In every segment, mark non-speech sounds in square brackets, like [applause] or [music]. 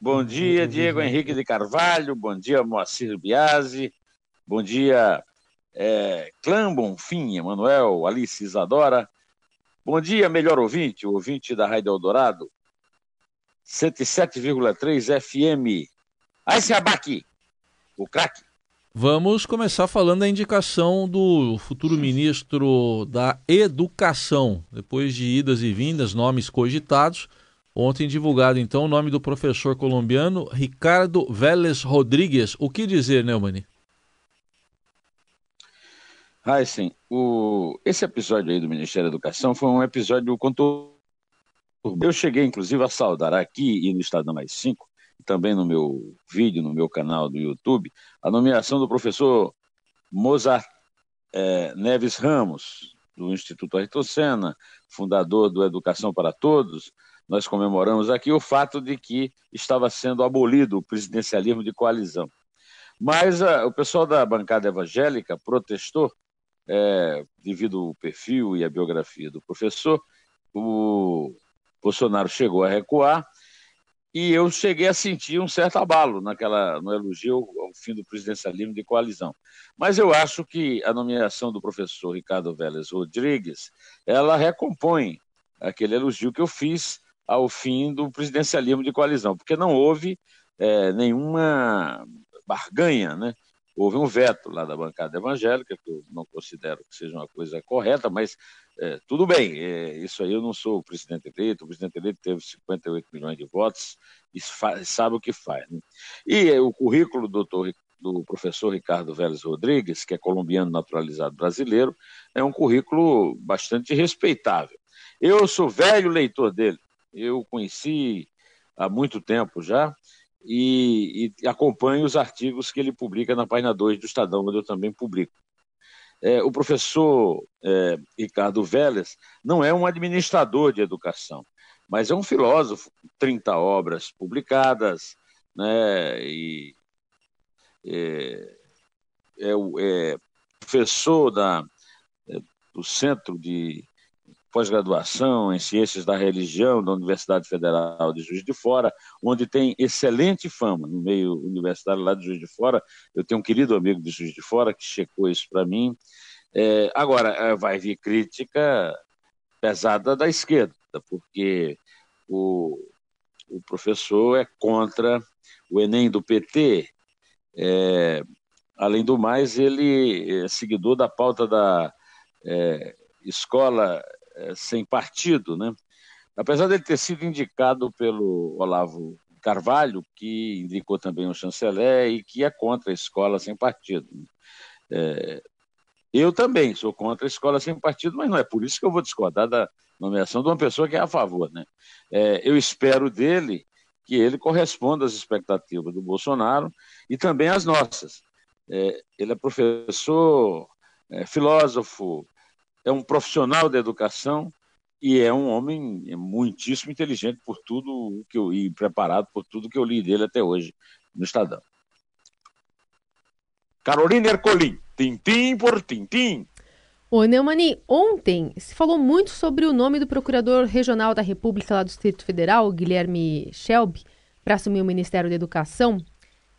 Bom dia, Diego Henrique de Carvalho. Bom dia, Moacir Biasi. Bom dia, é, Clã Bonfim, Emanuel, Alice Isadora. Bom dia, melhor ouvinte, o ouvinte da Rádio Eldorado. 107,3 FM. Aí se abaque, o craque. Vamos começar falando da indicação do futuro ministro da Educação. Depois de idas e vindas, nomes cogitados, ontem divulgado então o nome do professor colombiano Ricardo Vélez Rodrigues. O que dizer, Neumani? Ah, sim. O... Esse episódio aí do Ministério da Educação foi um episódio contorno. Eu cheguei, inclusive, a saudar aqui e no Estadão Mais 5 também no meu vídeo, no meu canal do YouTube, a nomeação do professor Mozart é, Neves Ramos, do Instituto Ayrton Senna, fundador do Educação para Todos. Nós comemoramos aqui o fato de que estava sendo abolido o presidencialismo de coalizão. Mas a, o pessoal da bancada evangélica protestou, é, devido ao perfil e à biografia do professor. O Bolsonaro chegou a recuar e eu cheguei a sentir um certo abalo naquela no elogio ao fim do presidencialismo de coalizão. Mas eu acho que a nomeação do professor Ricardo Vélez Rodrigues, ela recompõe aquele elogio que eu fiz ao fim do presidencialismo de coalizão, porque não houve é, nenhuma barganha, né? houve um veto lá da bancada evangélica, que eu não considero que seja uma coisa correta, mas é, tudo bem, é, isso aí eu não sou o presidente eleito, o presidente eleito teve 58 milhões de votos e sabe o que faz. Né? E é, o currículo do, doutor, do professor Ricardo Vélez Rodrigues, que é colombiano naturalizado brasileiro, é um currículo bastante respeitável. Eu sou velho leitor dele, eu conheci há muito tempo já, e, e acompanho os artigos que ele publica na página 2 do Estadão, onde eu também publico. É, o professor é, Ricardo Vélez não é um administrador de educação, mas é um filósofo, 30 obras publicadas, né, e é, é, é professor da, é, do Centro de pós-graduação em Ciências da Religião da Universidade Federal de Juiz de Fora, onde tem excelente fama no meio universitário lá de Juiz de Fora. Eu tenho um querido amigo de Juiz de Fora que checou isso para mim. É, agora, é, vai vir crítica pesada da esquerda, porque o, o professor é contra o Enem do PT. É, além do mais, ele é seguidor da pauta da é, escola é, sem partido, né? Apesar dele ter sido indicado pelo Olavo Carvalho, que indicou também o chanceler e que é contra a escola sem partido. Né? É, eu também sou contra a escola sem partido, mas não é por isso que eu vou discordar da nomeação de uma pessoa que é a favor. Né? É, eu espero dele que ele corresponda às expectativas do Bolsonaro e também às nossas. É, ele é professor, é, filósofo, é um profissional da educação e é um homem muitíssimo inteligente por tudo que eu e preparado por tudo que eu li dele até hoje no Estadão. Carolina Ercolim, tintim por tintim. Ô, Neumani, ontem se falou muito sobre o nome do Procurador Regional da República lá do Distrito Federal, Guilherme Shelby, para assumir o Ministério da Educação.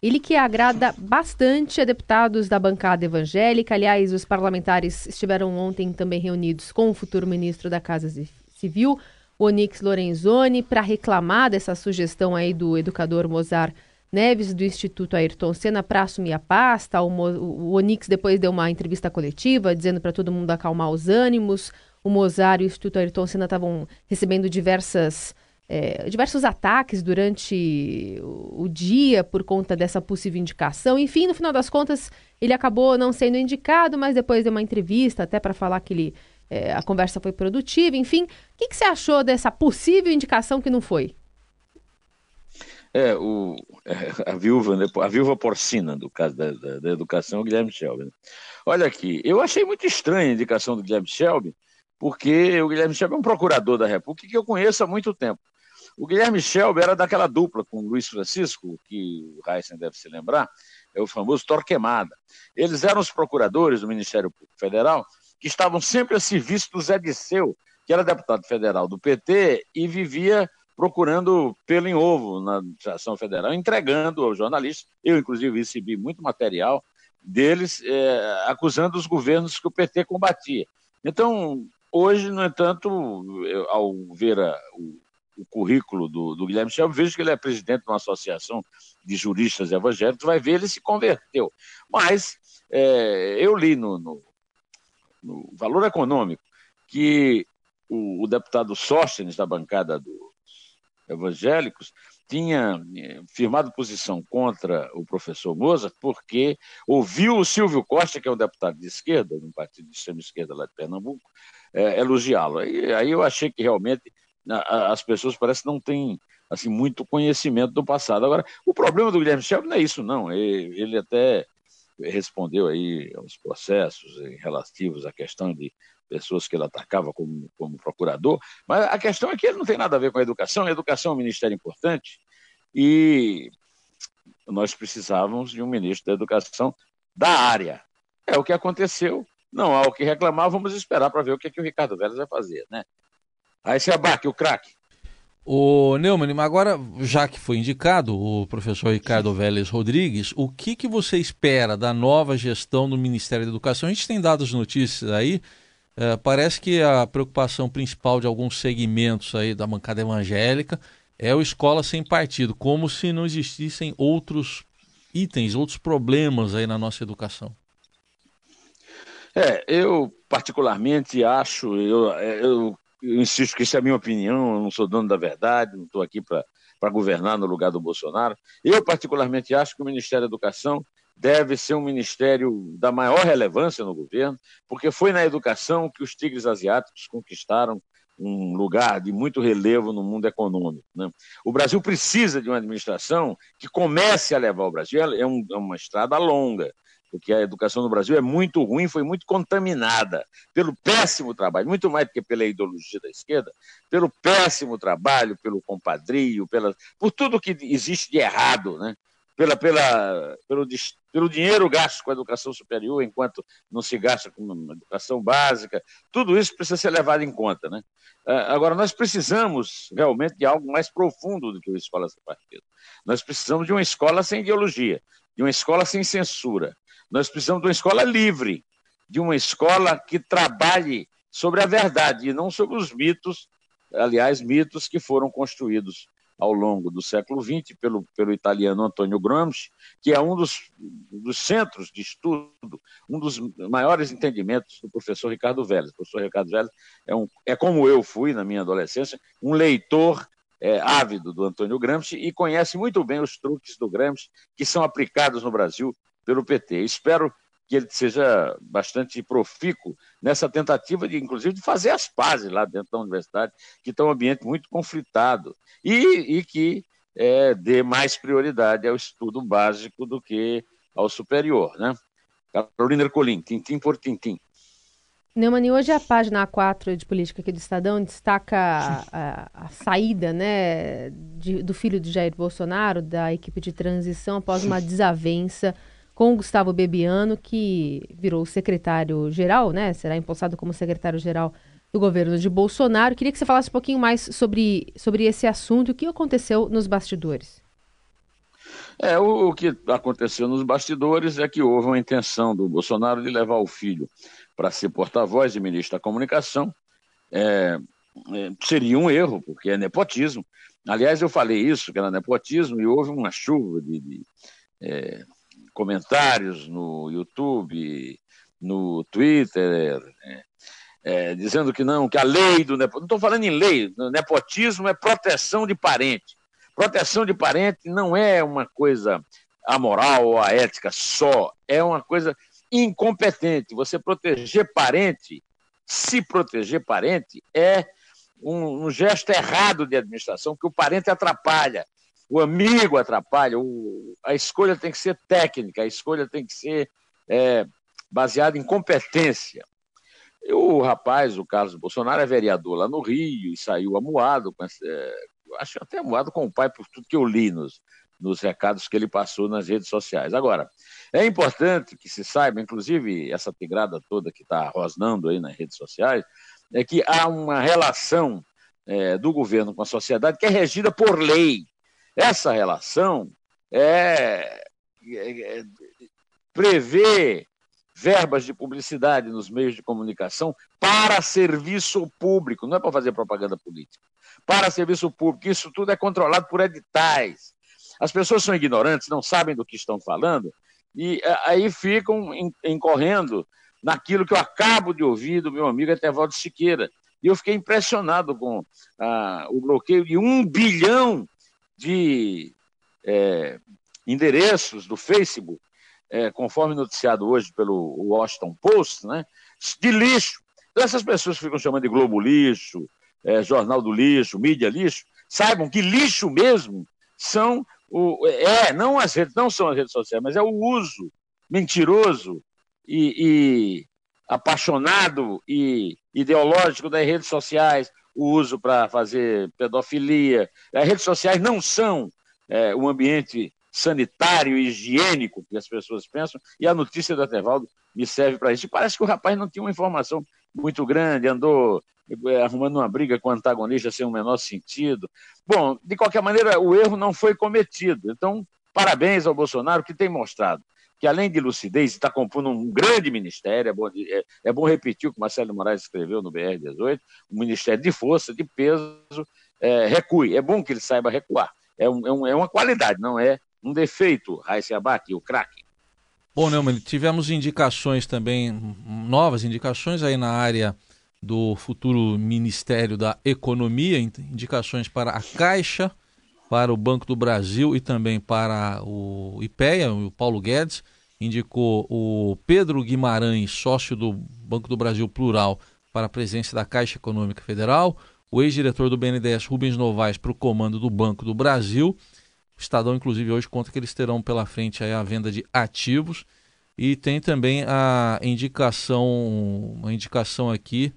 Ele que agrada bastante a deputados da bancada evangélica. Aliás, os parlamentares estiveram ontem também reunidos com o futuro ministro da Casa Civil, Onix Lorenzoni, para reclamar dessa sugestão aí do educador Mozart Neves, do Instituto Ayrton Senna, para assumir a pasta. O, Mo, o Onix depois deu uma entrevista coletiva dizendo para todo mundo acalmar os ânimos. O Mozart e o Instituto Ayrton Senna estavam recebendo diversas é, diversos ataques durante o dia por conta dessa possível indicação. Enfim, no final das contas, ele acabou não sendo indicado, mas depois deu uma entrevista até para falar que ele, é, a conversa foi produtiva. Enfim, o que, que, você achou dessa possível indicação que não foi? É, o, é, a, viúva, né, a viúva porcina, do caso da, da, da educação, o Guilherme Shelby. Né? Olha aqui, eu achei muito estranha a indicação do Guilherme Shelby, porque o Guilherme Shelby é um procurador da República que eu conheço há muito tempo. O Guilherme Shelby era daquela dupla com o Luiz Francisco, que o Heisen deve se lembrar, é o famoso Torquemada. Eles eram os procuradores do Ministério Público Federal que estavam sempre a serviço do Zé Disseu, que era deputado federal do PT e vivia procurando pelo em ovo na administração federal, entregando aos jornalistas. Eu, inclusive, recebi muito material deles é, acusando os governos que o PT combatia. Então, hoje, no entanto, eu, ao ver a, o, o, currículo do, do Guilherme Shelby, vejo que ele é presidente de uma associação de juristas evangélicos, vai ver, ele se converteu. Mas é, eu li no, no, no, Valor Econômico que o, o deputado Sóstenes, da bancada dos evangélicos, tinha é, firmado posição contra o professor Mozart porque ouviu o Silvio Costa, que é um deputado de esquerda, um partido de extrema-esquerda lá de Pernambuco, é, elogiá-lo. Aí, aí eu achei que realmente as pessoas parecem que não têm assim, muito conhecimento do passado. Agora, o problema do Guilherme Shelby não é isso, não. Ele, ele até respondeu aí aos processos relativos à questão de pessoas que ele atacava como, como procurador, mas a questão é que ele não tem nada a ver com a educação, a educação é um ministério importante e nós precisávamos de um ministro da educação da área. É o que aconteceu, não há o que reclamar, vamos esperar para ver o que, é que o Ricardo Vélez vai fazer, né? Aí se abaque o craque. O Neumann, agora, já que foi indicado o professor Ricardo Vélez Rodrigues, o que, que você espera da nova gestão do Ministério da Educação? A gente tem dado as notícias aí, é, parece que a preocupação principal de alguns segmentos aí da bancada evangélica é o escola sem partido, como se não existissem outros itens, outros problemas aí na nossa educação. É, eu particularmente acho, eu, eu eu insisto que isso é a minha opinião, eu não sou dono da verdade, não estou aqui para governar no lugar do Bolsonaro. Eu, particularmente, acho que o Ministério da Educação deve ser um ministério da maior relevância no governo, porque foi na educação que os tigres asiáticos conquistaram um lugar de muito relevo no mundo econômico. Né? O Brasil precisa de uma administração que comece a levar o Brasil, é, um, é uma estrada longa, porque a educação no Brasil é muito ruim, foi muito contaminada pelo péssimo trabalho, muito mais do que pela ideologia da esquerda, pelo péssimo trabalho, pelo compadrio, pela, por tudo que existe de errado, né? pela, pela, pelo, pelo dinheiro gasto com a educação superior, enquanto não se gasta com a educação básica, tudo isso precisa ser levado em conta. Né? Ah, agora, nós precisamos realmente de algo mais profundo do que o Escola Sem Partido. Nós precisamos de uma escola sem ideologia, de uma escola sem censura, nós precisamos de uma escola livre, de uma escola que trabalhe sobre a verdade e não sobre os mitos, aliás, mitos que foram construídos ao longo do século XX pelo, pelo italiano Antonio Gramsci, que é um dos, dos centros de estudo, um dos maiores entendimentos do professor Ricardo Vélez. O professor Ricardo Vélez é, um, é como eu fui na minha adolescência, um leitor é, ávido do Antônio Gramsci e conhece muito bem os truques do Gramsci que são aplicados no Brasil pelo PT. Espero que ele seja bastante profícuo nessa tentativa de, inclusive, de fazer as pazes lá dentro da universidade, que está um ambiente muito conflitado, e, e que é, dê mais prioridade ao estudo básico do que ao superior. Né? Carolina Ercolim, tintim por tintim. Neumann, hoje a página A4 de política aqui do Estadão destaca a, a, a saída né, de, do filho de Jair Bolsonaro da equipe de transição após uma desavença com o Gustavo Bebiano, que virou secretário-geral, né? Será empossado como secretário-geral do governo de Bolsonaro. Queria que você falasse um pouquinho mais sobre, sobre esse assunto, o que aconteceu nos bastidores. É, o, o, que aconteceu nos bastidores é que houve uma intenção do Bolsonaro de levar o filho para ser porta-voz e ministro da Comunicação. É, é, seria um erro, porque é nepotismo. Aliás, eu falei isso, que era nepotismo, e houve uma chuva de, de é, comentários no YouTube, no Twitter, é, é, dizendo que não, que a lei do nepotismo. Não estou falando em lei, nepotismo é proteção de parente. Proteção de parente não é uma coisa amoral ou ética só, é uma coisa incompetente. Você proteger parente, se proteger parente, é um, um gesto errado de administração, que o parente atrapalha. O amigo atrapalha, o, a escolha tem que ser técnica, a escolha tem que ser é, baseada em competência. E o rapaz, o Carlos Bolsonaro, é vereador lá no Rio e saiu amuado, é, acho até amuado com o pai por tudo que eu li nos, nos recados que ele passou nas redes sociais. Agora, é importante que se saiba, inclusive essa tigrada toda que está rosnando aí nas redes sociais, é que há uma relação é, do governo com a sociedade que é regida por lei. Essa relação é, é, é prevê verbas de publicidade nos meios de comunicação para serviço público, não é para fazer propaganda política, para serviço público. Isso tudo é controlado por editais. As pessoas são ignorantes, não sabem do que estão falando, e aí ficam incorrendo naquilo que eu acabo de ouvir do meu amigo Etevaldo Siqueira. E eu fiquei impressionado com ah, o bloqueio de um bilhão de é, endereços do Facebook, é, conforme noticiado hoje pelo Washington Post, né, de lixo. Então, essas pessoas que ficam chamando de Globo Lixo, é, Jornal do Lixo, Mídia Lixo, saibam que lixo mesmo são o, é, não as redes, não são as redes sociais, mas é o uso mentiroso e, e apaixonado e ideológico das redes sociais, o uso para fazer pedofilia. As redes sociais não são é, um ambiente sanitário e higiênico que as pessoas pensam, e a notícia do Atevaldo me serve para isso. E parece que o rapaz não tinha uma informação muito grande, andou é, arrumando uma briga com o antagonista sem o menor sentido. Bom, de qualquer maneira, o erro não foi cometido. Então, parabéns ao Bolsonaro, que tem mostrado que, além de lucidez, está compondo um grande ministério. É bom, é, é bom repetir o que Marcelo Moraes escreveu no BR-18, um ministério de força, de peso, é, recue. É bom que ele saiba recuar. É, um, é, um, é uma qualidade, não é um defeito, Raíssa Abac, o craque. Bom, Neumann, tivemos indicações também, novas indicações aí na área do futuro Ministério da Economia, indicações para a Caixa, para o Banco do Brasil e também para o IPEA, o Paulo Guedes, indicou o Pedro Guimarães, sócio do Banco do Brasil Plural, para a presidência da Caixa Econômica Federal, o ex-diretor do BNDES, Rubens Novaes, para o comando do Banco do Brasil. O Estadão, inclusive, hoje conta que eles terão pela frente a venda de ativos. E tem também a indicação, uma indicação aqui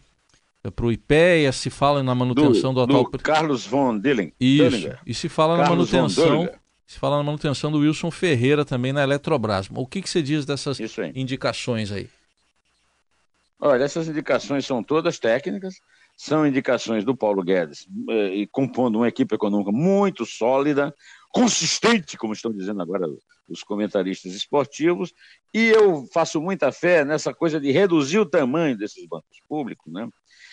para o IPEA, se fala na manutenção do, do atual. Do Carlos von Dilling. Isso. E se fala Carlos na manutenção. Se fala na manutenção do Wilson Ferreira também na Eletrobras. O que, que você diz dessas aí. indicações aí? Olha, essas indicações são todas técnicas, são indicações do Paulo Guedes, eh, e compondo uma equipe econômica muito sólida, consistente, como estão dizendo agora os comentaristas esportivos, e eu faço muita fé nessa coisa de reduzir o tamanho desses bancos públicos, né?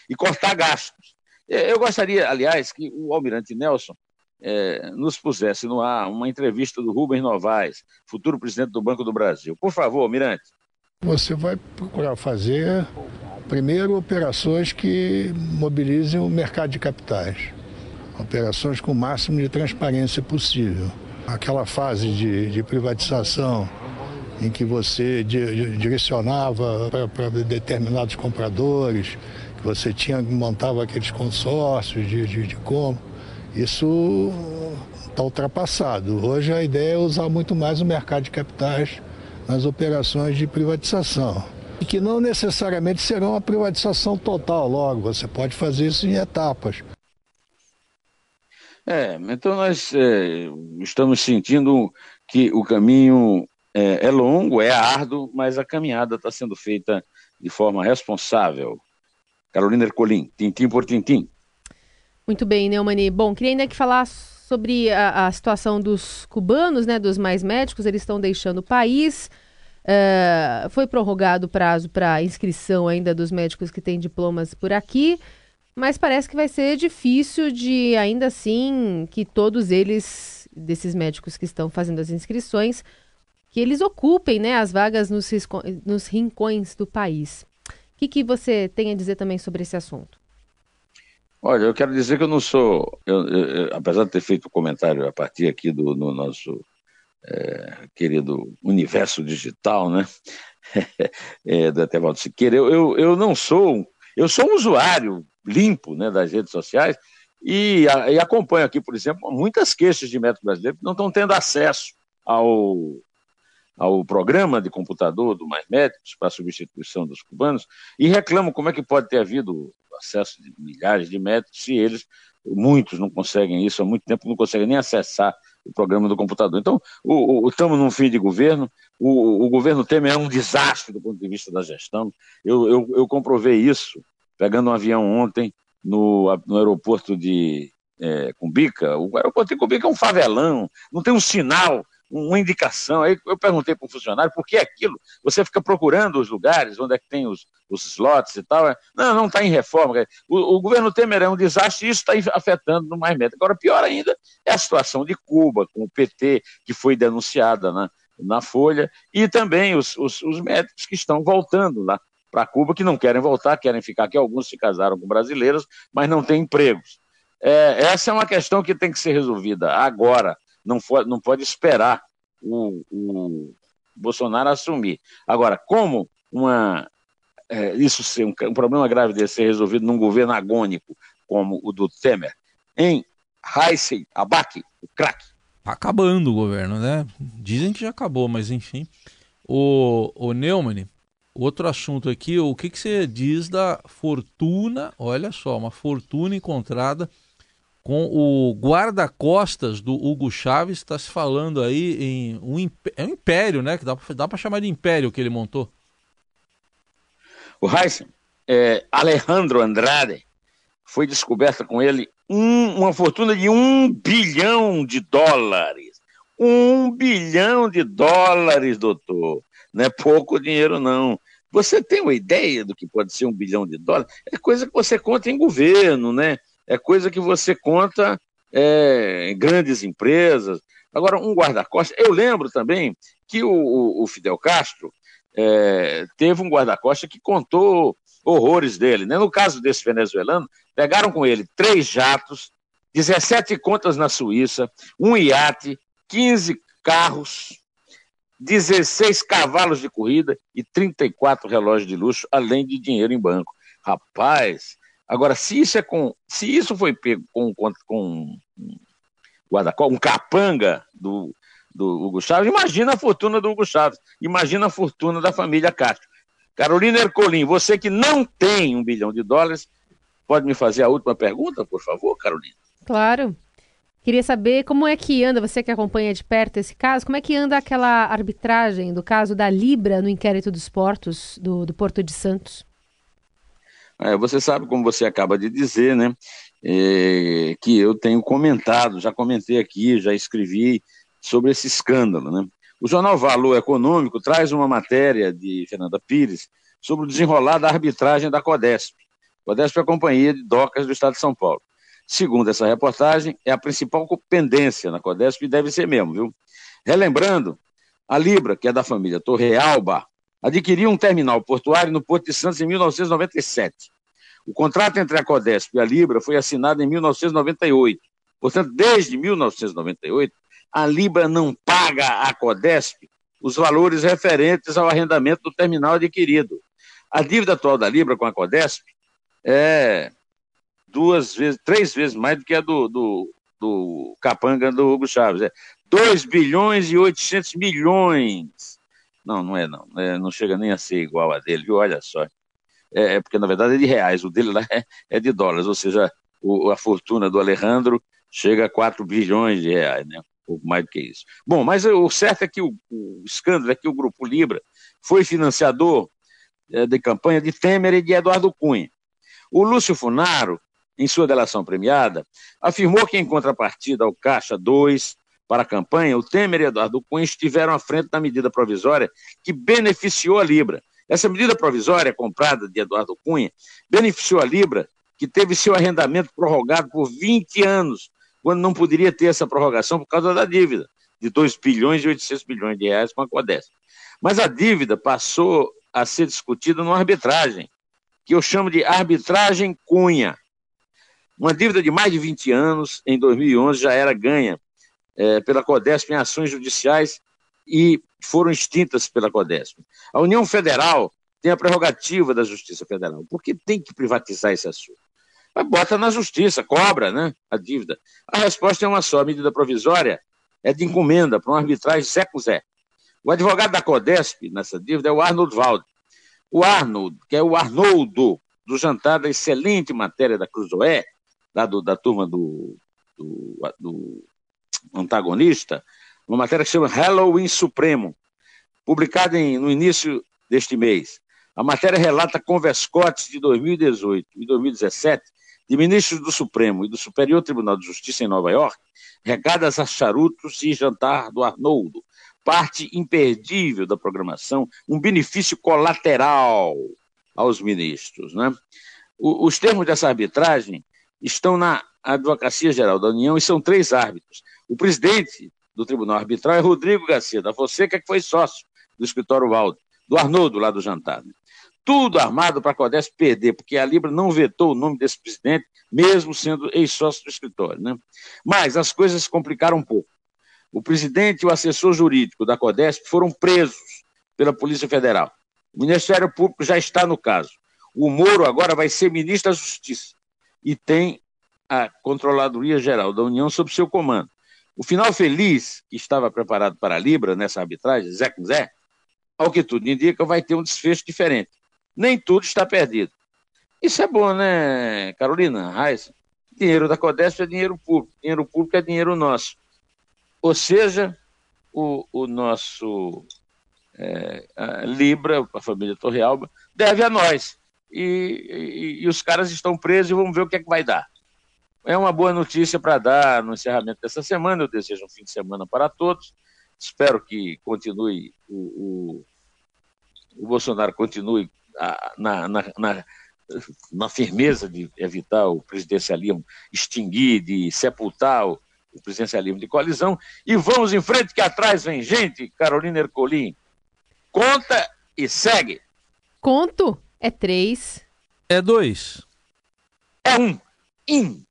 E cortar gastos. É, eu gostaria, aliás, que o almirante Nelson é, nos pusesse no ar uma entrevista do Rubens Novaes, futuro presidente do Banco do Brasil. Por favor, almirante. Você vai procurar fazer, primeiro, operações que mobilizem o mercado de capitais. Operações com o máximo de transparência possível. Aquela fase de, de privatização em que você direcionava para determinados compradores, você tinha montava aqueles consórcios de, de, de como. Isso está ultrapassado. Hoje a ideia é usar muito mais o mercado de capitais nas operações de privatização. E que não necessariamente será uma privatização total logo, você pode fazer isso em etapas. É, então nós é, estamos sentindo que o caminho é, é longo, é árduo, mas a caminhada está sendo feita de forma responsável. Carolina Ercolim, tintim por tintim. Muito bem, Neumani. Bom, queria ainda que falar sobre a, a, situação dos cubanos, né, dos mais médicos, eles estão deixando o país. Uh, foi prorrogado o prazo para inscrição ainda dos médicos que têm diplomas por aqui, mas parece que vai ser difícil de, ainda assim, que todos eles, desses médicos que estão fazendo as inscrições, que eles ocupem né, as vagas nos, nos rincões do país que, que você tem a dizer também sobre esse assunto? Olha, eu quero dizer que eu não sou, eu, eu, apesar de ter feito o comentário a partir aqui do no nosso é, querido universo digital, né, [laughs] é, do Etevaldo Siqueira, eu, eu, eu não sou, eu sou um usuário limpo né, das redes sociais, E, e acompanho aqui, por exemplo, muitas queixas de médicos brasileiros que não estão tendo acesso ao, ao programa de computador do Mais Médicos para a substituição dos cubanos e reclamam como é que pode ter havido acesso de milhares de médicos se eles, muitos não conseguem isso há muito tempo, não conseguem nem acessar o programa do computador. Então, estamos num fim de governo, o, o, governo Temer é um desastre do ponto de vista da gestão. Eu, eu, eu comprovei isso pegando um avião ontem no, no aeroporto de é, Cumbica. O aeroporto de Cumbica é um favelão, não tem um sinal, uma indicação. Aí eu perguntei para o funcionário por que aquilo. Você fica procurando os lugares onde é que tem os, os slots e tal. Não, não está em reforma. O, o, governo Temer é um desastre e isso está afetando no mais médio. Agora, pior ainda é a situação de Cuba, com o PT, que foi denunciada na, na Folha, e também os, os, os médicos que estão voltando lá para Cuba, que não querem voltar, querem ficar aqui. Alguns se casaram com brasileiros, mas não têm empregos. É, essa é uma questão que tem que ser resolvida agora não, for, não pode esperar o, o Bolsonaro assumir. Agora, como uma, é, isso ser um, um, problema grave de ser resolvido num governo agônico como o do Temer, em Heisen Abac, o craque. Tá acabando o governo, né? Dizem que já acabou, mas enfim. O, o Neumann, outro assunto aqui, o que, que você diz da fortuna, olha só, uma fortuna encontrada com o guarda-costas do Hugo Chaves, está se falando aí em um, é um império, né? Que dá, para chamar de império que ele montou. O Heisen, é, Alejandro Andrade, foi descoberta com ele um, uma fortuna de um bilhão de dólares. Um bilhão de dólares, doutor. Não é pouco dinheiro, não. Você tem uma ideia do que pode ser um bilhão de dólares? É coisa que você conta em governo, né? É coisa que você conta é, em grandes empresas. Agora, um guarda-costas. Eu lembro também que o, o Fidel Castro é, teve um guarda-costas que contou horrores dele. Né? No caso desse venezuelano, pegaram com ele três jatos, 17 contas na Suíça, um iate, 15 carros, 16 cavalos de corrida e 34 relógios de luxo, além de dinheiro em banco. Rapaz, Agora, se isso é com. Se isso foi pego com, com, com um capanga do, do Hugo Chaves, imagina a fortuna do Hugo Chaves, imagina a fortuna da família Castro. Carolina Ercolim, você que não tem um bilhão de dólares, pode me fazer a última pergunta, por favor, Carolina? Claro. Queria saber como é que anda, você que acompanha de perto esse caso, como é que anda aquela arbitragem do caso da Libra no inquérito dos portos do, do Porto de Santos? É, você sabe, como você acaba de dizer, né, é, que eu tenho comentado, já comentei aqui, já escrevi sobre esse escândalo. Né? O jornal Valor Econômico traz uma matéria de Fernanda Pires sobre o desenrolar da arbitragem da Codesp. Codesp é a companhia de docas do Estado de São Paulo. Segundo essa reportagem, é a principal pendência na Codesp e deve ser mesmo, viu? Relembrando, a Libra, que é da família Torrealba, adquiriu um terminal portuário no Porto de Santos em 1997. O contrato entre a Codesp e a Libra foi assinado em 1998. Portanto, desde 1998, a Libra não paga à Codesp os valores referentes ao arrendamento do terminal adquirido. A dívida atual da Libra com a Codesp é duas vezes, três vezes mais do que a do, do, do capanga do Hugo Chaves. É 2 bilhões e 800 milhões não, não é não. É, não chega nem a ser igual a dele, viu? Olha só. É, é porque, na verdade, é de reais. O dele lá é, é de dólares, ou seja, o, a fortuna do Alejandro chega a 4 bilhões de reais, né? Um pouco mais do que isso. Bom, mas o certo é que o, o escândalo é que o Grupo Libra foi financiador é, de campanha de Temer e de Eduardo Cunha. O Lúcio Funaro, em sua delação premiada, afirmou que, em contrapartida ao Caixa 2, para a campanha, o Temer e Eduardo Cunha estiveram à frente da medida provisória que beneficiou a Libra. Essa medida provisória, comprada de Eduardo Cunha, beneficiou a Libra, que teve seu arrendamento prorrogado por 20 anos, quando não poderia ter essa prorrogação por causa da dívida, de 2 bilhões e 800 bilhões de reais com a Codesp. Mas a dívida passou a ser discutida numa arbitragem, que eu chamo de arbitragem Cunha. Uma dívida de mais de 20 anos, em 2011, já era ganha é, pela CODESP em ações judiciais e foram extintas pela CODESP. A União Federal tem a prerrogativa da Justiça Federal, porque tem que privatizar esse assunto. bota na justiça, cobra né, a dívida. A resposta é uma só: a medida provisória é de encomenda para uma arbitragem Zé com Zé. O advogado da Codesp nessa dívida é o Arnold Valde. O Arnold, que é o Arnoldo, do jantar da excelente matéria da Cruzoé, lá do, da turma do, do, do antagonista, uma matéria que chama Halloween Supremo, publicada em, no início deste mês. A matéria relata converscotes de 2018 e 2017 de ministros do Supremo e do Superior Tribunal de Justiça em Nova York, regadas a charutos e jantar do Arnoldo, parte imperdível da programação, um benefício colateral aos ministros. Né? os termos dessa arbitragem estão na Advocacia Geral da União e são três árbitros. O presidente do Tribunal Arbitral é Rodrigo Garcia da Fonseca, que foi sócio do escritório Valdo, do Arnoldo lá do jantar. Né? tudo armado para a Codesp perder, porque a Libra não vetou o nome desse presidente, mesmo sendo ex-sócio do escritório. Né? Mas as coisas se complicaram um pouco. O presidente e o assessor jurídico da Codesp foram presos pela Polícia Federal. O Ministério Público já está no caso. O Moro agora vai ser ministro da Justiça e tem a Controladoria Geral da União sob seu comando. O final feliz que estava preparado para a Libra nessa arbitragem, Zé com Zé, ao que tudo indica, vai ter um desfecho diferente nem tudo está perdido. Isso é bom, né, Carolina Reis? Dinheiro da Codesp é dinheiro público, dinheiro público é dinheiro nosso. Ou seja, o, o nosso é, a Libra, a família Torrealba, deve a nós. E, e, e, os caras estão presos e vamos ver o que é que vai dar. É uma boa notícia para dar no encerramento dessa semana. Eu desejo um fim de semana para todos. Espero que continue o, o, o Bolsonaro continue na, na, na, na, firmeza de evitar o presidencialismo, extinguir, de sepultar o, o presidencialismo de coalizão. E vamos em frente, que atrás vem gente, Carolina Ercolim. Conta e segue. Conto é três. É dois. É um. In.